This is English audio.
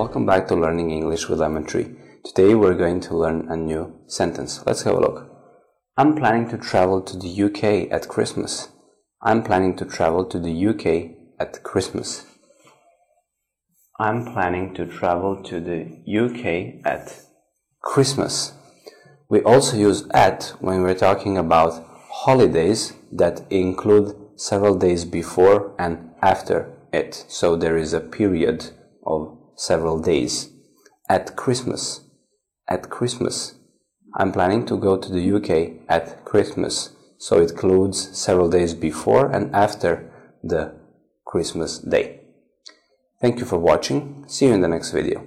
welcome back to Learning English with Lemon Tree. Today we're going to learn a new sentence. Let's have a look. I'm planning to travel to the UK at Christmas. I'm planning to travel to the UK at Christmas. I'm planning to travel to the UK at Christmas. We also use at when we're talking about holidays that include several days before and after it. So there is a period of several days. At Christmas. At Christmas. I'm planning to go to the UK at Christmas, so it includes several days before and after the Christmas day. Thank you for watching. See you in the next video.